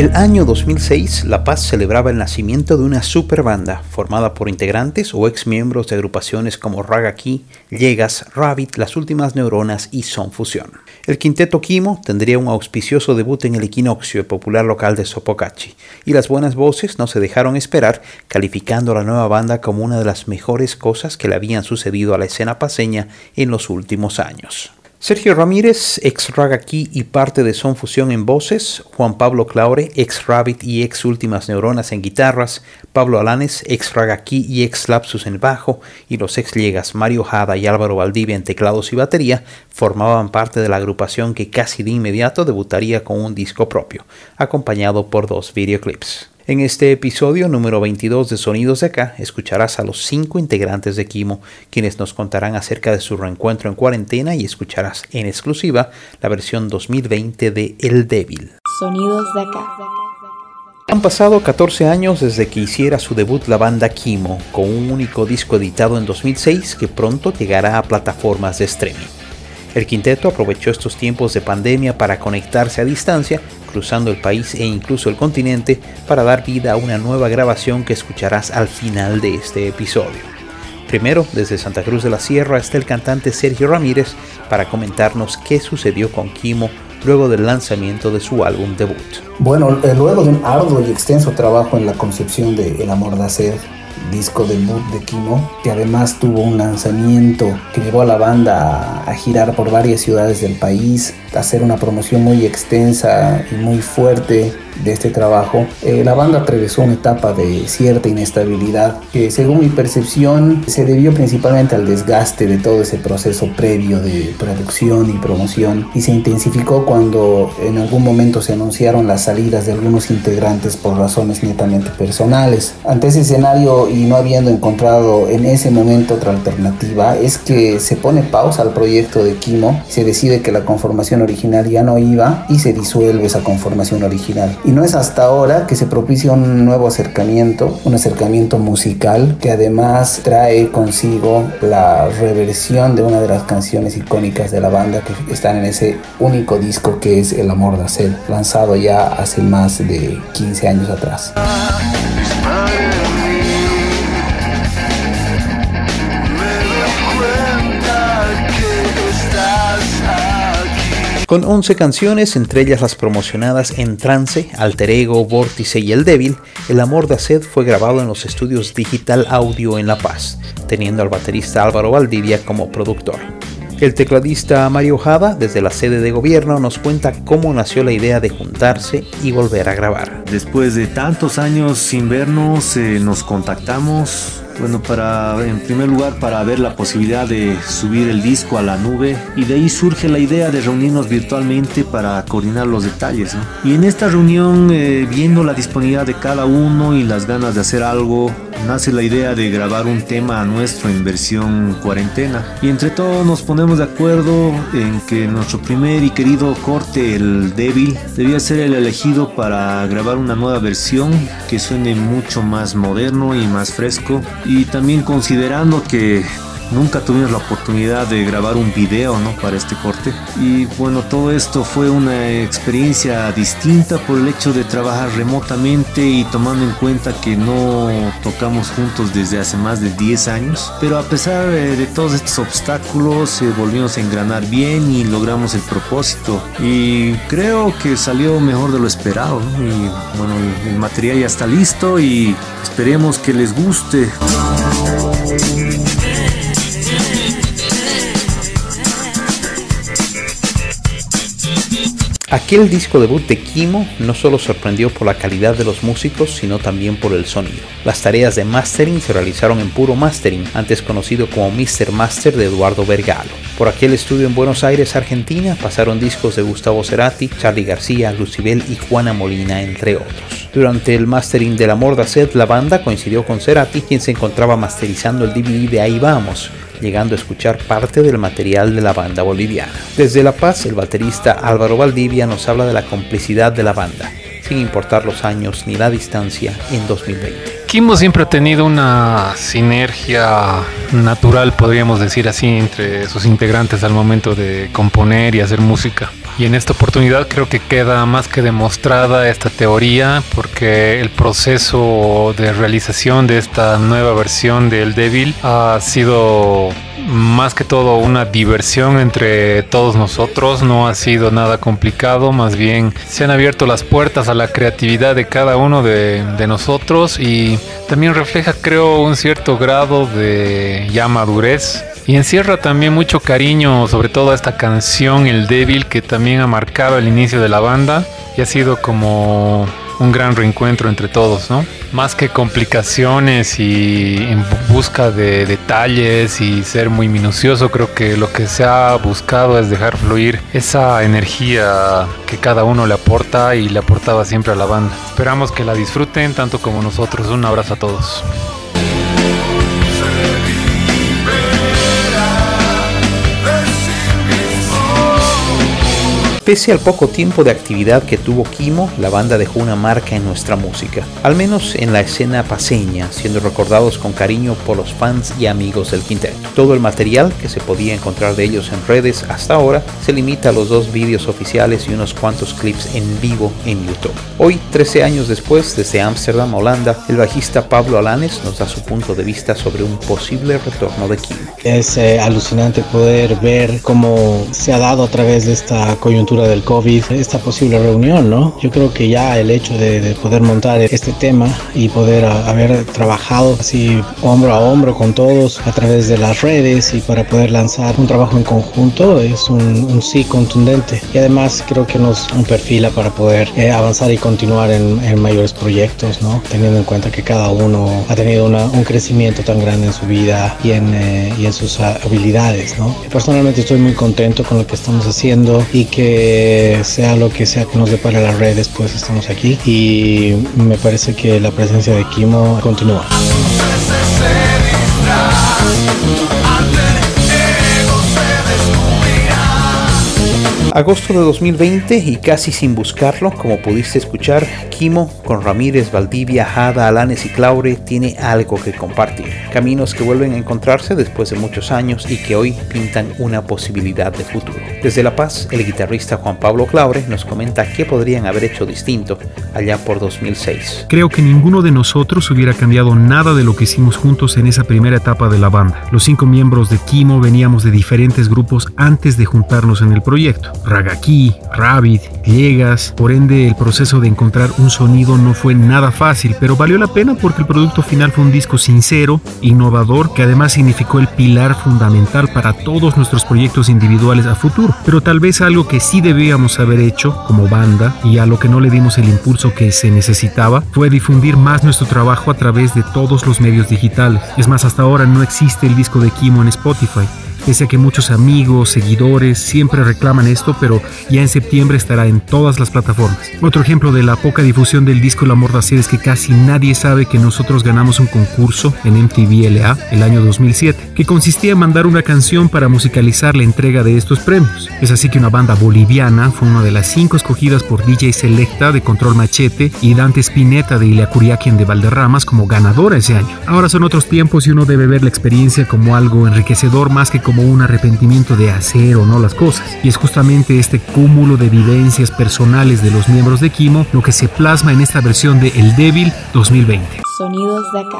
El año 2006, La Paz celebraba el nacimiento de una super banda formada por integrantes o ex miembros de agrupaciones como Raga Key, Llegas, Rabbit, Las Últimas Neuronas y Son Fusión. El quinteto Kimo tendría un auspicioso debut en el Equinoccio, popular local de Sopocachi, y las buenas voces no se dejaron esperar, calificando a la nueva banda como una de las mejores cosas que le habían sucedido a la escena paseña en los últimos años. Sergio Ramírez, ex Ragaki y parte de Son Fusión en voces, Juan Pablo Claure, ex Rabbit y ex Últimas Neuronas en guitarras, Pablo Alanes, ex Ragaki y ex Lapsus en bajo, y los ex Liegas Mario Jada y Álvaro Valdivia en teclados y batería, formaban parte de la agrupación que casi de inmediato debutaría con un disco propio, acompañado por dos videoclips. En este episodio número 22 de Sonidos de Acá escucharás a los cinco integrantes de Kimo, quienes nos contarán acerca de su reencuentro en cuarentena y escucharás en exclusiva la versión 2020 de El Débil. Sonidos de Acá. Han pasado 14 años desde que hiciera su debut la banda Kimo, con un único disco editado en 2006 que pronto llegará a plataformas de streaming. El quinteto aprovechó estos tiempos de pandemia para conectarse a distancia cruzando el país e incluso el continente para dar vida a una nueva grabación que escucharás al final de este episodio. Primero, desde Santa Cruz de la Sierra está el cantante Sergio Ramírez para comentarnos qué sucedió con Kimo luego del lanzamiento de su álbum debut. Bueno, eh, luego de un arduo y extenso trabajo en la concepción de El Amor de Hacer, disco debut de Kimo, que además tuvo un lanzamiento que llevó a la banda a, girar por varias ciudades del país, a hacer una promoción muy extensa y muy fuerte de este trabajo, eh, la banda atravesó una etapa de cierta inestabilidad que según mi percepción se debió principalmente al desgaste de todo ese proceso previo de producción y promoción y se intensificó cuando en algún momento se anunciaron las salidas de algunos integrantes por razones netamente personales. Ante ese escenario y no habiendo encontrado en ese momento otra alternativa es que se pone pausa al proyecto de Kimo, se decide que la conformación original ya no iba y se disuelve esa conformación original. No es hasta ahora que se propicia un nuevo acercamiento, un acercamiento musical que además trae consigo la reversión de una de las canciones icónicas de la banda que están en ese único disco que es El Amor de Hacer, lanzado ya hace más de 15 años atrás. Con 11 canciones, entre ellas las promocionadas En Trance, Alter Ego, Vórtice y El Débil, El Amor de Aced fue grabado en los estudios Digital Audio en La Paz, teniendo al baterista Álvaro Valdivia como productor. El tecladista Mario Jada, desde la sede de gobierno, nos cuenta cómo nació la idea de juntarse y volver a grabar. Después de tantos años sin vernos, eh, nos contactamos bueno, para, en primer lugar, para ver la posibilidad de subir el disco a la nube y de ahí surge la idea de reunirnos virtualmente para coordinar los detalles. Y en esta reunión, eh, viendo la disponibilidad de cada uno y las ganas de hacer algo, nace la idea de grabar un tema nuestro en versión cuarentena. Y entre todos nos ponemos de acuerdo en que nuestro primer y querido corte, el débil, debía ser el elegido para grabar una nueva versión que suene mucho más moderno y más fresco y también considerando que nunca tuvimos la oportunidad de grabar un video ¿no? para este corte. Y bueno todo esto fue una experiencia distinta por el hecho de trabajar remotamente y tomando en cuenta que no tocamos juntos desde hace más de 10 años. Pero a pesar de todos estos obstáculos eh, volvimos a engranar bien y logramos el propósito. Y creo que salió mejor de lo esperado y bueno el material ya está listo y esperemos que les guste Aquel disco debut de Kimo no solo sorprendió por la calidad de los músicos, sino también por el sonido. Las tareas de mastering se realizaron en puro mastering, antes conocido como Mr. Master de Eduardo Vergalo. Por aquel estudio en Buenos Aires, Argentina, pasaron discos de Gustavo Cerati, Charlie García, Lucibel y Juana Molina, entre otros. Durante el mastering del Amor de Sed, la banda coincidió con Cerati, quien se encontraba masterizando el DVD de Ahí Vamos, llegando a escuchar parte del material de la banda boliviana. Desde La Paz, el baterista Álvaro Valdivia nos habla de la complicidad de la banda, sin importar los años ni la distancia en 2020. Kimo siempre ha tenido una sinergia natural, podríamos decir así, entre sus integrantes al momento de componer y hacer música. Y en esta oportunidad creo que queda más que demostrada esta teoría porque el proceso de realización de esta nueva versión del Devil ha sido más que todo una diversión entre todos nosotros, no ha sido nada complicado, más bien se han abierto las puertas a la creatividad de cada uno de, nosotros y también refleja creo un cierto grado de ya madurez y encierra también mucho cariño sobre todo esta canción El Débil que también ha marcado el inicio de la banda y ha sido como un gran reencuentro entre todos, ¿no? Más que complicaciones y en busca de detalles y ser muy minucioso, creo que lo que se ha buscado es dejar fluir esa energía que cada uno le aporta y le aportaba siempre a la banda. Esperamos que la disfruten tanto como nosotros. Un abrazo a todos. Pese al poco tiempo de actividad que tuvo Kimo, la banda dejó una marca en nuestra música, al menos en la escena paseña, siendo recordados con cariño por los fans y amigos del quinteto. Todo el material que se podía encontrar de ellos en redes hasta ahora se limita a los dos vídeos oficiales y unos cuantos clips en vivo en YouTube. Hoy, 13 años después, desde Ámsterdam, Holanda, el bajista Pablo Alanes nos da su punto de vista sobre un posible retorno de Kimo. Es eh, alucinante poder ver cómo se ha dado a través de esta coyuntura del COVID esta posible reunión, ¿no? Yo creo que ya el hecho de, poder montar este tema y poder haber trabajado así hombro a hombro con todos a través de las redes y para poder lanzar un trabajo en conjunto es un, sí contundente y además creo que nos un perfil para poder eh, avanzar y continuar en, mayores proyectos, ¿no? Teniendo en cuenta que cada uno ha tenido un crecimiento tan grande en su vida y en, eh, y en sus habilidades, ¿no? Personalmente estoy muy contento con lo que estamos haciendo y que sea lo que sea que nos depare las redes, pues estamos aquí y me parece que la presencia de Kimo continúa. Agosto de 2020 y casi sin buscarlo, como pudiste escuchar, Kimo con Ramírez, Valdivia, Jada, Alanes y Claure tiene algo que compartir. Caminos que vuelven a encontrarse después de muchos años y que hoy pintan una posibilidad de futuro. Desde La Paz, el guitarrista Juan Pablo Claure nos comenta qué podrían haber hecho distinto allá por 2006. Creo que ninguno de nosotros hubiera cambiado nada de lo que hicimos juntos en esa primera etapa de la banda. Los cinco miembros de Kimo veníamos de diferentes grupos antes de juntarnos en el proyecto. Ragaki, Rabbit, Llegas, por ende el proceso de encontrar un sonido no fue nada fácil, pero valió la pena porque el producto final fue un disco sincero, innovador, que además significó el pilar fundamental para todos nuestros proyectos individuales a futuro. Pero tal vez algo que sí debíamos haber hecho como banda y a lo que no le dimos el impulso que se necesitaba fue difundir más nuestro trabajo a través de todos los medios digitales. Es más, hasta ahora no existe el disco de Kimo en Spotify. Pese a que muchos amigos, seguidores siempre reclaman esto, pero ya en septiembre estará en todas las plataformas. Otro ejemplo de la poca difusión del disco La Mordacera es que casi nadie sabe que nosotros ganamos un concurso en MTV LA el año 2007, que consistía en mandar una canción para musicalizar la entrega de estos premios. Es así que una banda boliviana fue una de las cinco escogidas por DJ Selecta de Control Machete y Dante Spinetta de Iliacuriaquien de Valderramas como ganadora ese año. Ahora son otros tiempos y uno debe ver la experiencia como algo enriquecedor más que como un arrepentimiento de hacer o no las cosas. Y es justamente este cúmulo de vivencias personales de los miembros de Kimo lo que se plasma en esta versión de El Débil 2020. Sonidos de acá.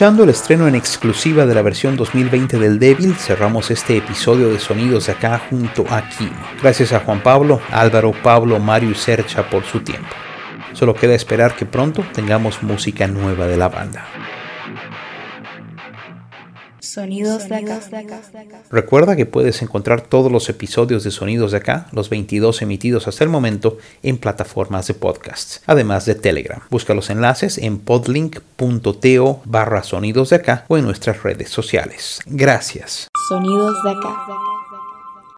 Escuchando el estreno en exclusiva de la versión 2020 del Débil, cerramos este episodio de Sonidos de acá junto a Kim. Gracias a Juan Pablo, Álvaro, Pablo, Mario y Sercha por su tiempo. Solo queda esperar que pronto tengamos música nueva de la banda. Sonidos de acá. Recuerda que puedes encontrar todos los episodios de Sonidos de acá, los 22 emitidos hasta el momento, en plataformas de podcasts, además de Telegram. Busca los enlaces en podlink.to barra Sonidos de acá o en nuestras redes sociales. Gracias. Sonidos de acá.